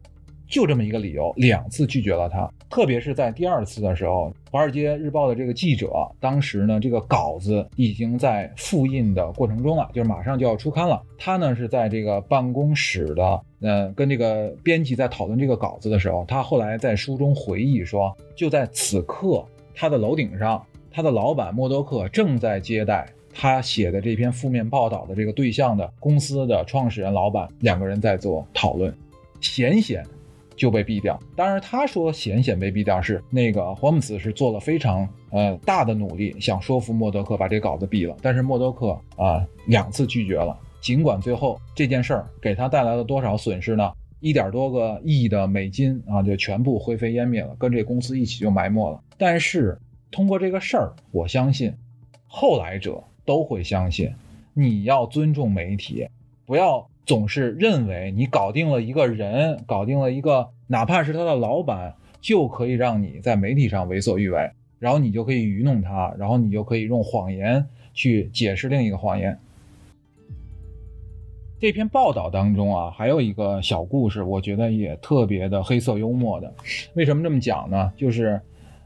就这么一个理由，两次拒绝了他。特别是在第二次的时候，《华尔街日报》的这个记者，当时呢，这个稿子已经在复印的过程中了，就是马上就要出刊了。他呢是在这个办公室的，呃，跟这个编辑在讨论这个稿子的时候，他后来在书中回忆说，就在此刻，他的楼顶上，他的老板默多克正在接待他写的这篇负面报道的这个对象的公司的创始人老板，两个人在做讨论，显显。就被毙掉。当然，他说险险被毙掉是那个霍姆斯是做了非常呃大的努力，想说服默多克把这稿子毙了。但是默多克啊两次拒绝了。尽管最后这件事儿给他带来了多少损失呢？一点多个亿的美金啊，就全部灰飞烟灭了，跟这公司一起就埋没了。但是通过这个事儿，我相信后来者都会相信，你要尊重媒体，不要。总是认为你搞定了一个人，搞定了一个，哪怕是他的老板，就可以让你在媒体上为所欲为，然后你就可以愚弄他，然后你就可以用谎言去解释另一个谎言。这篇报道当中啊，还有一个小故事，我觉得也特别的黑色幽默的。为什么这么讲呢？就是，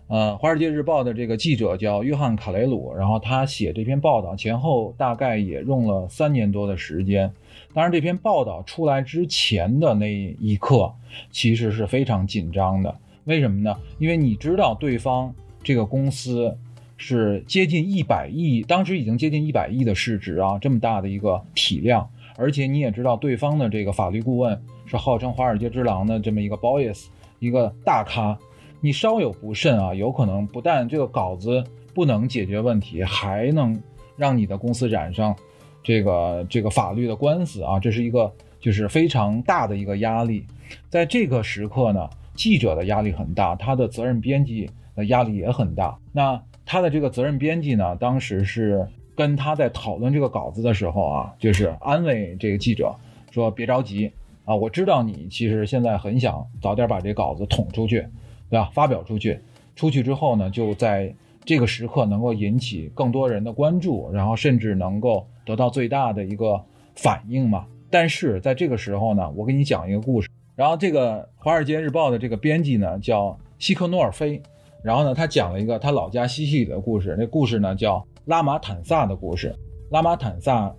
呃，《华尔街日报》的这个记者叫约翰·卡雷鲁，然后他写这篇报道前后大概也用了三年多的时间。当然，这篇报道出来之前的那一刻，其实是非常紧张的。为什么呢？因为你知道，对方这个公司是接近一百亿，当时已经接近一百亿的市值啊，这么大的一个体量。而且你也知道，对方的这个法律顾问是号称华尔街之狼的这么一个 Boyce，一个大咖。你稍有不慎啊，有可能不但这个稿子不能解决问题，还能让你的公司染上。这个这个法律的官司啊，这是一个就是非常大的一个压力，在这个时刻呢，记者的压力很大，他的责任编辑的压力也很大。那他的这个责任编辑呢，当时是跟他在讨论这个稿子的时候啊，就是安慰这个记者说：“别着急啊，我知道你其实现在很想早点把这稿子捅出去，对吧？发表出去，出去之后呢，就在这个时刻能够引起更多人的关注，然后甚至能够。”得到最大的一个反应嘛？但是在这个时候呢，我给你讲一个故事。然后这个《华尔街日报》的这个编辑呢叫希克诺尔菲，然后呢他讲了一个他老家西西里的故事。那故事呢叫拉马坦萨的故事。拉马坦萨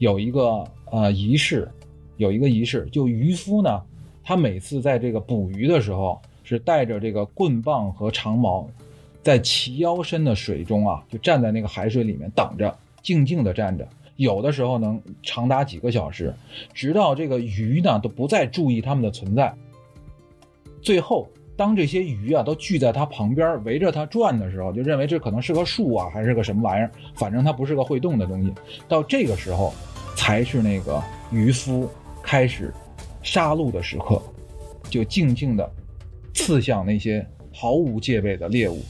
有一个呃仪式，有一个仪式，就渔夫呢，他每次在这个捕鱼的时候是带着这个棍棒和长矛，在齐腰深的水中啊，就站在那个海水里面等着，静静地站着。有的时候能长达几个小时，直到这个鱼呢都不再注意它们的存在。最后，当这些鱼啊都聚在它旁边围着它转的时候，就认为这可能是个树啊，还是个什么玩意儿，反正它不是个会动的东西。到这个时候，才是那个渔夫开始杀戮的时刻，就静静的刺向那些毫无戒备的猎物。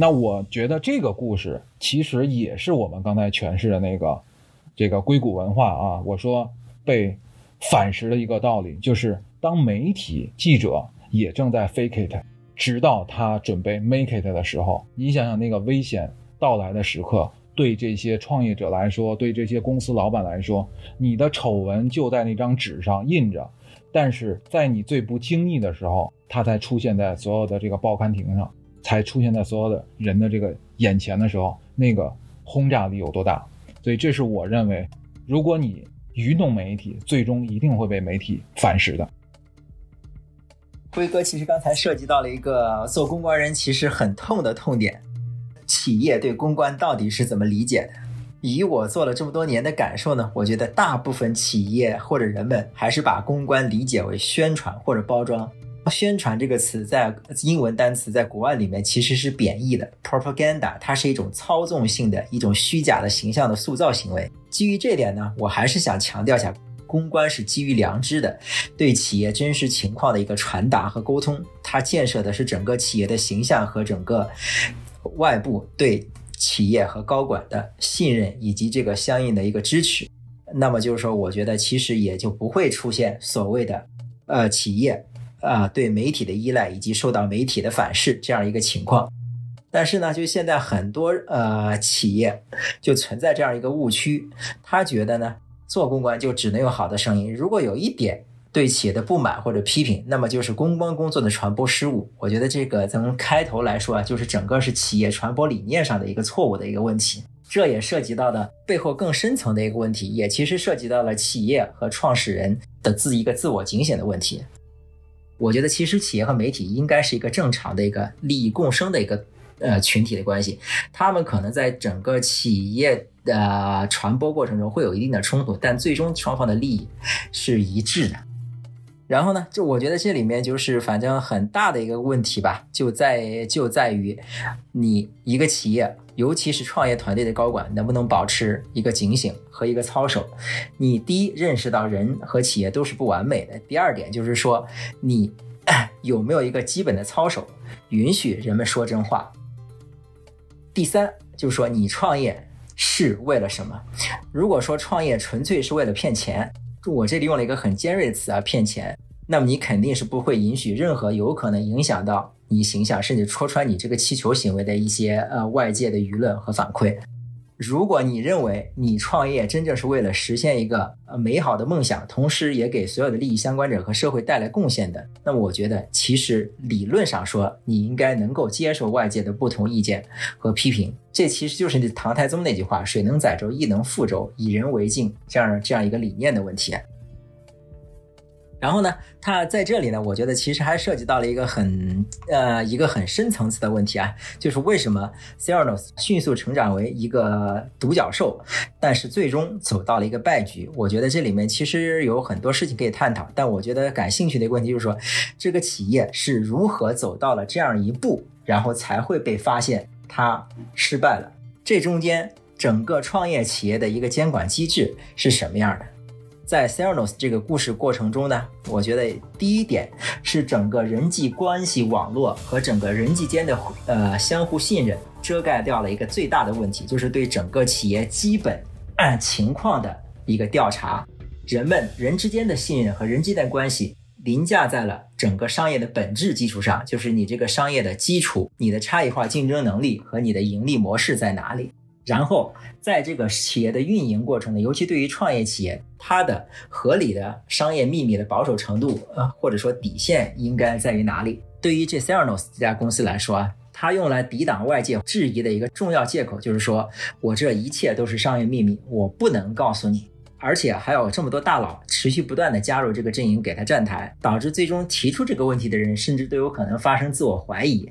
那我觉得这个故事其实也是我们刚才诠释的那个这个硅谷文化啊。我说被反噬的一个道理，就是当媒体记者也正在 fake it，直到他准备 make it 的时候，你想想那个危险到来的时刻，对这些创业者来说，对这些公司老板来说，你的丑闻就在那张纸上印着，但是在你最不经意的时候，它才出现在所有的这个报刊亭上。才出现在所有的人的这个眼前的时候，那个轰炸力有多大？所以这是我认为，如果你愚弄媒体，最终一定会被媒体反噬的。辉哥，其实刚才涉及到了一个做公关人其实很痛的痛点：企业对公关到底是怎么理解的？以我做了这么多年的感受呢，我觉得大部分企业或者人们还是把公关理解为宣传或者包装。宣传这个词在英文单词在国外里面其实是贬义的，propaganda 它是一种操纵性的一种虚假的形象的塑造行为。基于这点呢，我还是想强调一下，公关是基于良知的，对企业真实情况的一个传达和沟通，它建设的是整个企业的形象和整个外部对企业和高管的信任以及这个相应的一个支持。那么就是说，我觉得其实也就不会出现所谓的呃企业。啊，对媒体的依赖以及受到媒体的反噬这样一个情况，但是呢，就现在很多呃企业就存在这样一个误区，他觉得呢做公关就只能有好的声音，如果有一点对企业的不满或者批评，那么就是公关工作的传播失误。我觉得这个从开头来说啊，就是整个是企业传播理念上的一个错误的一个问题，这也涉及到的背后更深层的一个问题，也其实涉及到了企业和创始人的自一个自我警醒的问题。我觉得其实企业和媒体应该是一个正常的一个利益共生的一个呃群体的关系，他们可能在整个企业的传播过程中会有一定的冲突，但最终双方的利益是一致的。然后呢，就我觉得这里面就是反正很大的一个问题吧，就在就在于你一个企业。尤其是创业团队的高管，能不能保持一个警醒和一个操守？你第一认识到人和企业都是不完美的。第二点就是说，你 有没有一个基本的操守，允许人们说真话？第三就是说，你创业是为了什么？如果说创业纯粹是为了骗钱，我这里用了一个很尖锐的词啊，骗钱，那么你肯定是不会允许任何有可能影响到。你形象，甚至戳穿你这个气球行为的一些呃外界的舆论和反馈。如果你认为你创业真正是为了实现一个呃美好的梦想，同时也给所有的利益相关者和社会带来贡献的，那么我觉得其实理论上说，你应该能够接受外界的不同意见和批评。这其实就是唐太宗那句话：“水能载舟，亦能覆舟，以人为镜”这样这样一个理念的问题。然后呢，它在这里呢，我觉得其实还涉及到了一个很呃一个很深层次的问题啊，就是为什么 c e r n o s 迅速成长为一个独角兽，但是最终走到了一个败局。我觉得这里面其实有很多事情可以探讨，但我觉得感兴趣的一个问题就是说，这个企业是如何走到了这样一步，然后才会被发现它失败了？这中间整个创业企业的一个监管机制是什么样的？在 c e r n o s 这个故事过程中呢，我觉得第一点是整个人际关系网络和整个人际间的呃相互信任遮盖掉了一个最大的问题，就是对整个企业基本按情况的一个调查。人们人之间的信任和人际的关系凌驾在了整个商业的本质基础上，就是你这个商业的基础、你的差异化竞争能力和你的盈利模式在哪里。然后，在这个企业的运营过程呢，尤其对于创业企业，它的合理的商业秘密的保守程度，呃，或者说底线应该在于哪里？对于这 c e r n o s 这家公司来说啊，它用来抵挡外界质疑的一个重要借口，就是说我这一切都是商业秘密，我不能告诉你。而且还有这么多大佬持续不断的加入这个阵营，给他站台，导致最终提出这个问题的人，甚至都有可能发生自我怀疑。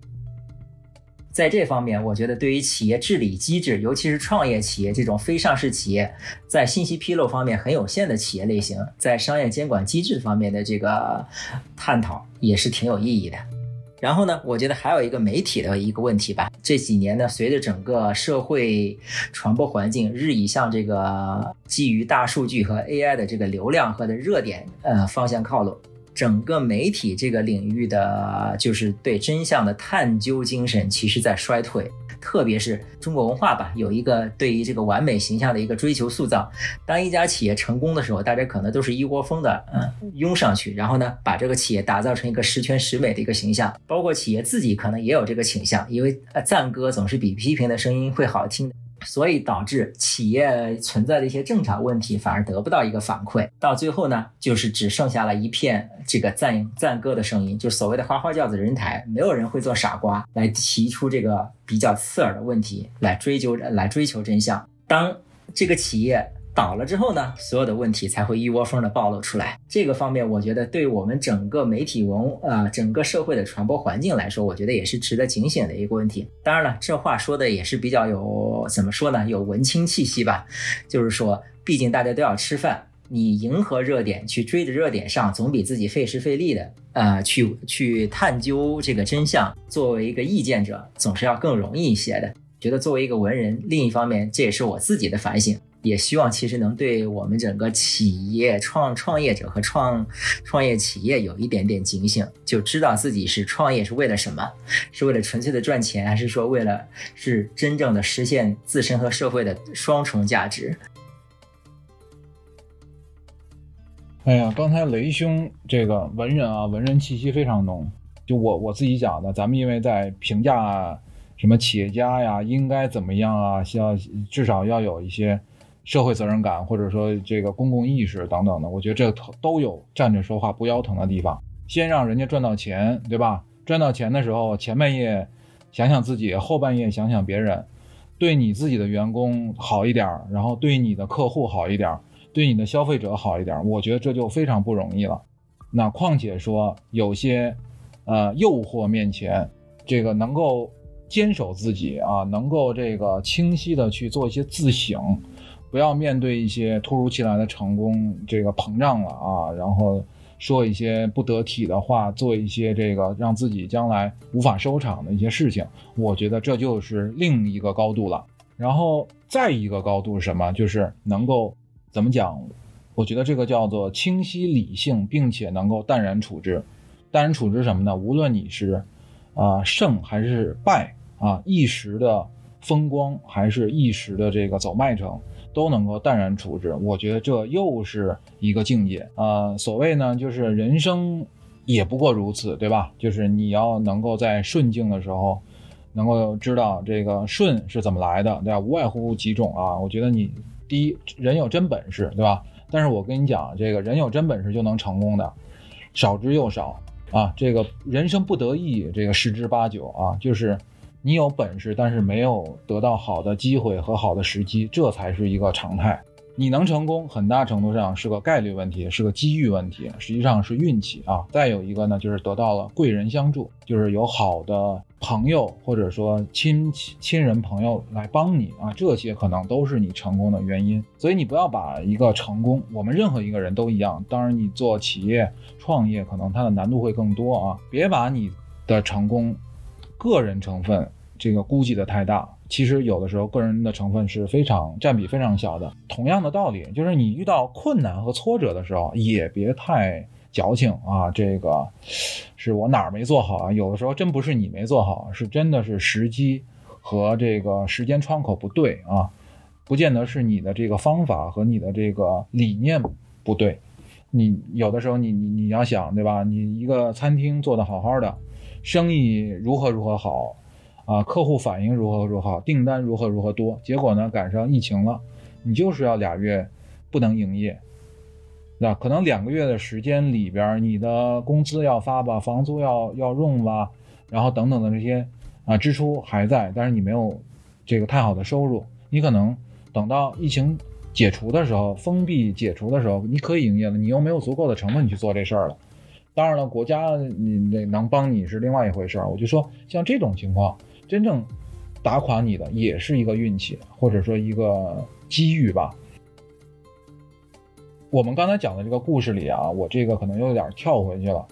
在这方面，我觉得对于企业治理机制，尤其是创业企业这种非上市企业，在信息披露方面很有限的企业类型，在商业监管机制方面的这个探讨也是挺有意义的。然后呢，我觉得还有一个媒体的一个问题吧。这几年呢，随着整个社会传播环境日益向这个基于大数据和 AI 的这个流量和的热点呃方向靠拢。整个媒体这个领域的，就是对真相的探究精神，其实在衰退。特别是中国文化吧，有一个对于这个完美形象的一个追求塑造。当一家企业成功的时候，大家可能都是一窝蜂的，嗯，拥上去，然后呢，把这个企业打造成一个十全十美的一个形象。包括企业自己可能也有这个倾向，因为呃，赞歌总是比批评的声音会好听。所以导致企业存在的一些正常问题反而得不到一个反馈，到最后呢，就是只剩下了一片这个赞赞歌的声音，就所谓的花花轿子人抬，没有人会做傻瓜来提出这个比较刺耳的问题来追究来追求真相。当这个企业。倒了之后呢，所有的问题才会一窝蜂的暴露出来。这个方面，我觉得对我们整个媒体文啊，整个社会的传播环境来说，我觉得也是值得警醒的一个问题。当然了，这话说的也是比较有怎么说呢，有文青气息吧。就是说，毕竟大家都要吃饭，你迎合热点去追着热点上，总比自己费时费力的呃去去探究这个真相，作为一个意见者，总是要更容易一些的。觉得作为一个文人，另一方面这也是我自己的反省，也希望其实能对我们整个企业创创业者和创创业企业有一点点警醒，就知道自己是创业是为了什么，是为了纯粹的赚钱，还是说为了是真正的实现自身和社会的双重价值。哎呀，刚才雷兄这个文人啊，文人气息非常浓。就我我自己讲的，咱们因为在评价什么企业家呀，应该怎么样啊，需要至少要有一些社会责任感，或者说这个公共意识等等的。我觉得这都有站着说话不腰疼的地方。先让人家赚到钱，对吧？赚到钱的时候，前半夜想想自己，后半夜想想别人，对你自己的员工好一点，然后对你的客户好一点。对你的消费者好一点，我觉得这就非常不容易了。那况且说有些，呃，诱惑面前，这个能够坚守自己啊，能够这个清晰的去做一些自省，不要面对一些突如其来的成功，这个膨胀了啊，然后说一些不得体的话，做一些这个让自己将来无法收场的一些事情。我觉得这就是另一个高度了。然后再一个高度是什么？就是能够。怎么讲？我觉得这个叫做清晰理性，并且能够淡然处之。淡然处之什么呢？无论你是啊胜还是败啊，一时的风光还是一时的这个走麦城，都能够淡然处之。我觉得这又是一个境界啊。所谓呢，就是人生也不过如此，对吧？就是你要能够在顺境的时候，能够知道这个顺是怎么来的，对吧？无外乎几种啊。我觉得你。第一，人有真本事，对吧？但是我跟你讲，这个人有真本事就能成功的，少之又少啊。这个人生不得意，这个十之八九啊，就是你有本事，但是没有得到好的机会和好的时机，这才是一个常态。你能成功，很大程度上是个概率问题，是个机遇问题，实际上是运气啊。再有一个呢，就是得到了贵人相助，就是有好的朋友或者说亲戚、亲人、朋友来帮你啊，这些可能都是你成功的原因。所以你不要把一个成功，我们任何一个人都一样。当然，你做企业创业，可能它的难度会更多啊。别把你的成功个人成分这个估计的太大。其实有的时候，个人的成分是非常占比非常小的。同样的道理，就是你遇到困难和挫折的时候，也别太矫情啊。这个是我哪儿没做好啊？有的时候真不是你没做好，是真的是时机和这个时间窗口不对啊，不见得是你的这个方法和你的这个理念不对。你有的时候，你你你要想对吧？你一个餐厅做得好好的，生意如何如何好。啊，客户反应如何如何好，订单如何如何多，结果呢赶上疫情了，你就是要俩月不能营业，那可能两个月的时间里边，你的工资要发吧，房租要要用吧，然后等等的这些啊支出还在，但是你没有这个太好的收入，你可能等到疫情解除的时候，封闭解除的时候，你可以营业了，你又没有足够的成本去做这事儿了。当然了，国家你那能帮你是另外一回事儿，我就说像这种情况。真正打垮你的也是一个运气，或者说一个机遇吧。我们刚才讲的这个故事里啊，我这个可能有点跳回去了。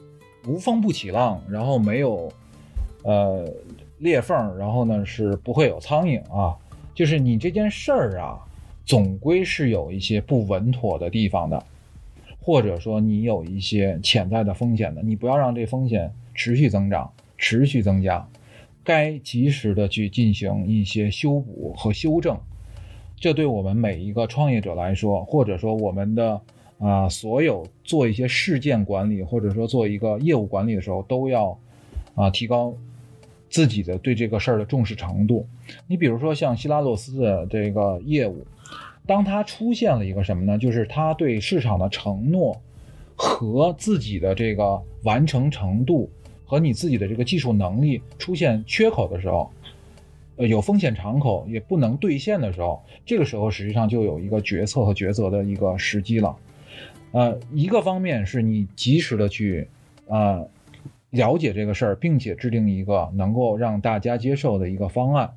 无风不起浪，然后没有呃裂缝，然后呢是不会有苍蝇啊。就是你这件事儿啊，总归是有一些不稳妥的地方的，或者说你有一些潜在的风险的，你不要让这风险持续增长、持续增加。该及时的去进行一些修补和修正，这对我们每一个创业者来说，或者说我们的啊所有做一些事件管理，或者说做一个业务管理的时候，都要啊提高自己的对这个事儿的重视程度。你比如说像希拉洛斯的这个业务，当他出现了一个什么呢？就是他对市场的承诺和自己的这个完成程度。和你自己的这个技术能力出现缺口的时候，呃，有风险敞口也不能兑现的时候，这个时候实际上就有一个决策和抉择的一个时机了。呃，一个方面是你及时的去呃了解这个事儿，并且制定一个能够让大家接受的一个方案，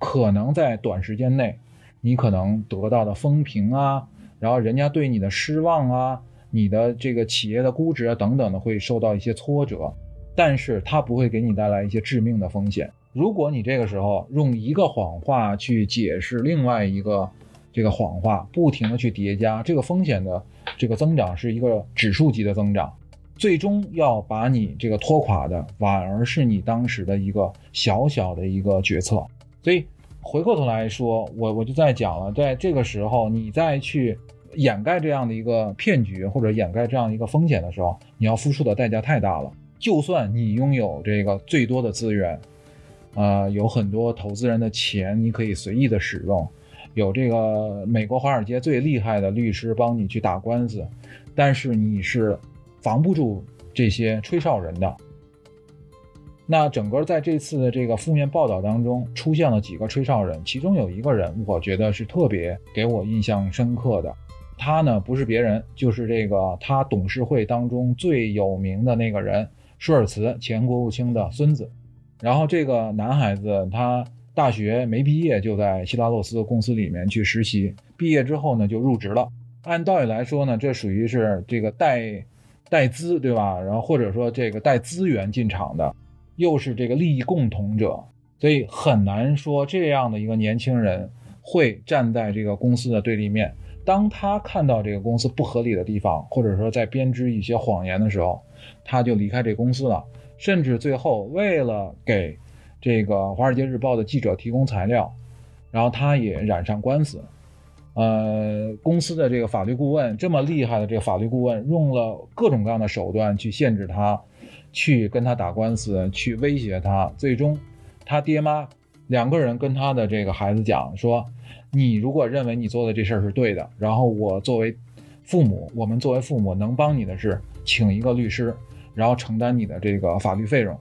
可能在短时间内，你可能得到的风评啊，然后人家对你的失望啊，你的这个企业的估值啊等等的会受到一些挫折，但是它不会给你带来一些致命的风险。如果你这个时候用一个谎话去解释另外一个这个谎话，不停的去叠加，这个风险的这个增长是一个指数级的增长，最终要把你这个拖垮的，反而是你当时的一个小小的一个决策。所以回过头来说，我我就在讲了，在这个时候你再去掩盖这样的一个骗局或者掩盖这样一个风险的时候，你要付出的代价太大了。就算你拥有这个最多的资源。呃，有很多投资人的钱，你可以随意的使用，有这个美国华尔街最厉害的律师帮你去打官司，但是你是防不住这些吹哨人的。那整个在这次的这个负面报道当中，出现了几个吹哨人，其中有一个人，我觉得是特别给我印象深刻的。他呢，不是别人，就是这个他董事会当中最有名的那个人——舒尔茨，前国务卿的孙子。然后这个男孩子他大学没毕业就在希拉洛斯公司里面去实习，毕业之后呢就入职了。按道理来说呢，这属于是这个带带资对吧？然后或者说这个带资源进场的，又是这个利益共同者，所以很难说这样的一个年轻人会站在这个公司的对立面。当他看到这个公司不合理的地方，或者说在编织一些谎言的时候，他就离开这公司了。甚至最后，为了给这个《华尔街日报》的记者提供材料，然后他也染上官司。呃，公司的这个法律顾问这么厉害的这个法律顾问，用了各种各样的手段去限制他，去跟他打官司，去威胁他。最终，他爹妈两个人跟他的这个孩子讲说：“你如果认为你做的这事儿是对的，然后我作为父母，我们作为父母能帮你的是请一个律师。”然后承担你的这个法律费用，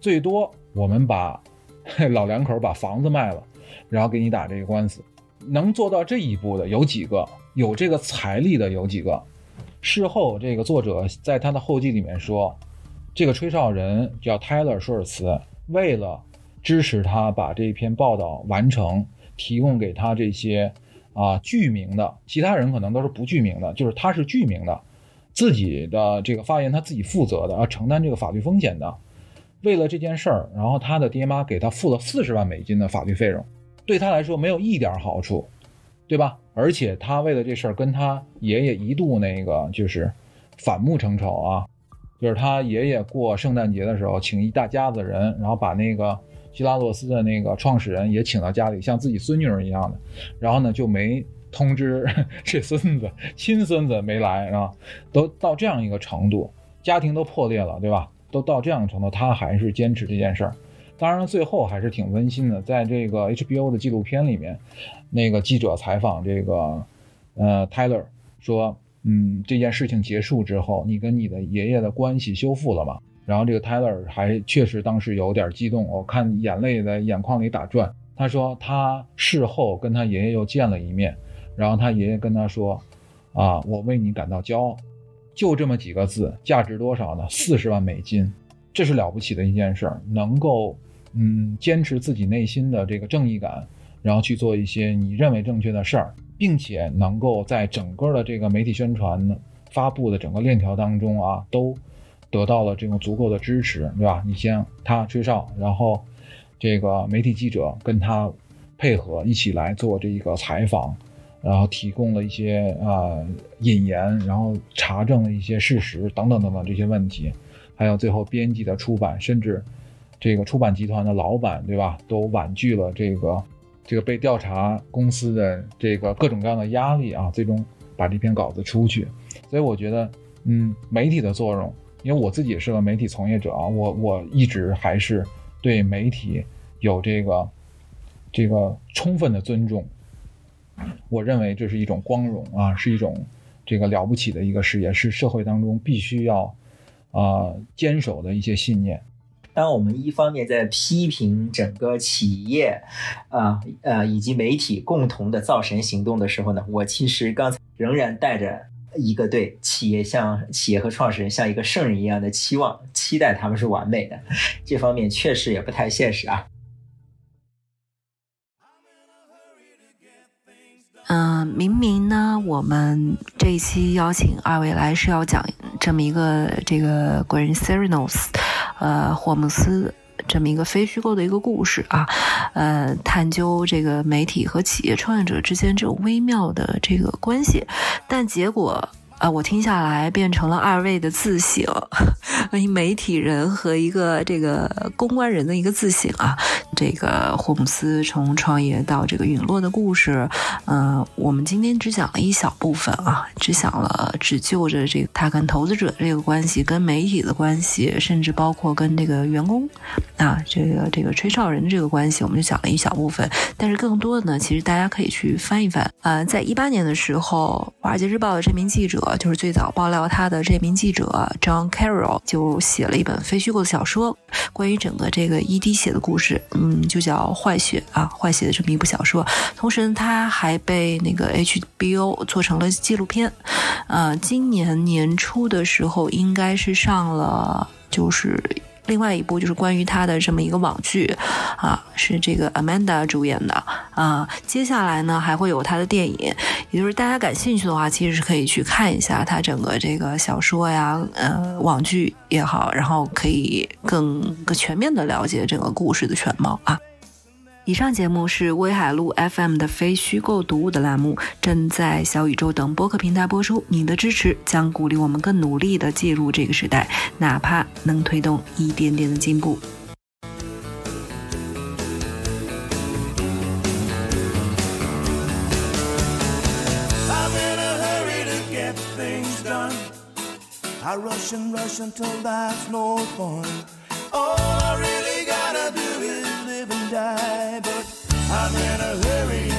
最多我们把 老两口把房子卖了，然后给你打这个官司。能做到这一步的有几个？有这个财力的有几个？事后这个作者在他的后记里面说，这个吹哨人叫泰勒·舒尔茨，为了支持他把这篇报道完成，提供给他这些啊具名的，其他人可能都是不具名的，就是他是具名的。自己的这个发言，他自己负责的，啊承担这个法律风险的。为了这件事儿，然后他的爹妈给他付了四十万美金的法律费用，对他来说没有一点好处，对吧？而且他为了这事儿跟他爷爷一度那个就是反目成仇啊，就是他爷爷过圣诞节的时候请一大家子人，然后把那个希拉洛斯的那个创始人也请到家里，像自己孙女儿一样的，然后呢就没。通知 这孙子亲孙子没来啊，都到这样一个程度，家庭都破裂了，对吧？都到这样程度，他还是坚持这件事儿。当然，最后还是挺温馨的，在这个 HBO 的纪录片里面，那个记者采访这个呃 Tyler 说：“嗯，这件事情结束之后，你跟你的爷爷的关系修复了吗？”然后这个 Tyler 还确实当时有点激动，我看眼泪在眼眶里打转。他说他事后跟他爷爷又见了一面。然后他爷爷跟他说：“啊，我为你感到骄傲。”就这么几个字，价值多少呢？四十万美金，这是了不起的一件事儿。能够，嗯，坚持自己内心的这个正义感，然后去做一些你认为正确的事儿，并且能够在整个的这个媒体宣传发布的整个链条当中啊，都得到了这种足够的支持，对吧？你先他吹哨，然后这个媒体记者跟他配合一起来做这一个采访。然后提供了一些啊引言，然后查证了一些事实等等等等这些问题，还有最后编辑的出版，甚至这个出版集团的老板对吧，都婉拒了这个这个被调查公司的这个各种各样的压力啊，最终把这篇稿子出去。所以我觉得，嗯，媒体的作用，因为我自己是个媒体从业者啊，我我一直还是对媒体有这个这个充分的尊重。我认为这是一种光荣啊，是一种这个了不起的一个事业，是社会当中必须要啊坚守的一些信念。当我们一方面在批评整个企业啊呃以及媒体共同的造神行动的时候呢，我其实刚才仍然带着一个对企业像企业和创始人像一个圣人一样的期望，期待他们是完美的。这方面确实也不太现实啊。嗯，明明呢，我们这一期邀请二位来是要讲这么一个这个关于 Serenos，呃，霍姆斯这么一个非虚构的一个故事啊，呃，探究这个媒体和企业创业者之间这种微妙的这个关系，但结果。啊，我听下来变成了二位的自省，一媒体人和一个这个公关人的一个自省啊。这个霍姆斯从创业到这个陨落的故事，嗯，我们今天只讲了一小部分啊，只讲了只就着这个他跟投资者这个关系，跟媒体的关系，甚至包括跟这个员工啊，这个这个吹哨人的这个关系，我们就讲了一小部分。但是更多的呢，其实大家可以去翻一翻。呃，在一八年的时候，《华尔街日报》的这名记者。就是最早爆料他的这名记者 John Carroll 就写了一本非虚构的小说，关于整个这个 ED 血的故事，嗯，就叫《坏血》啊，《坏血》的这么一部小说。同时，他还被那个 HBO 做成了纪录片，呃，今年年初的时候应该是上了，就是。另外一部就是关于他的这么一个网剧，啊，是这个 Amanda 主演的啊。接下来呢，还会有他的电影，也就是大家感兴趣的话，其实是可以去看一下他整个这个小说呀，呃，网剧也好，然后可以更更全面的了解整个故事的全貌啊。以上节目是威海路 FM 的非虚构读物的栏目，正在小宇宙等播客平台播出。你的支持将鼓励我们更努力地记录这个时代，哪怕能推动一点点的进步。Die, but I'm in a hurry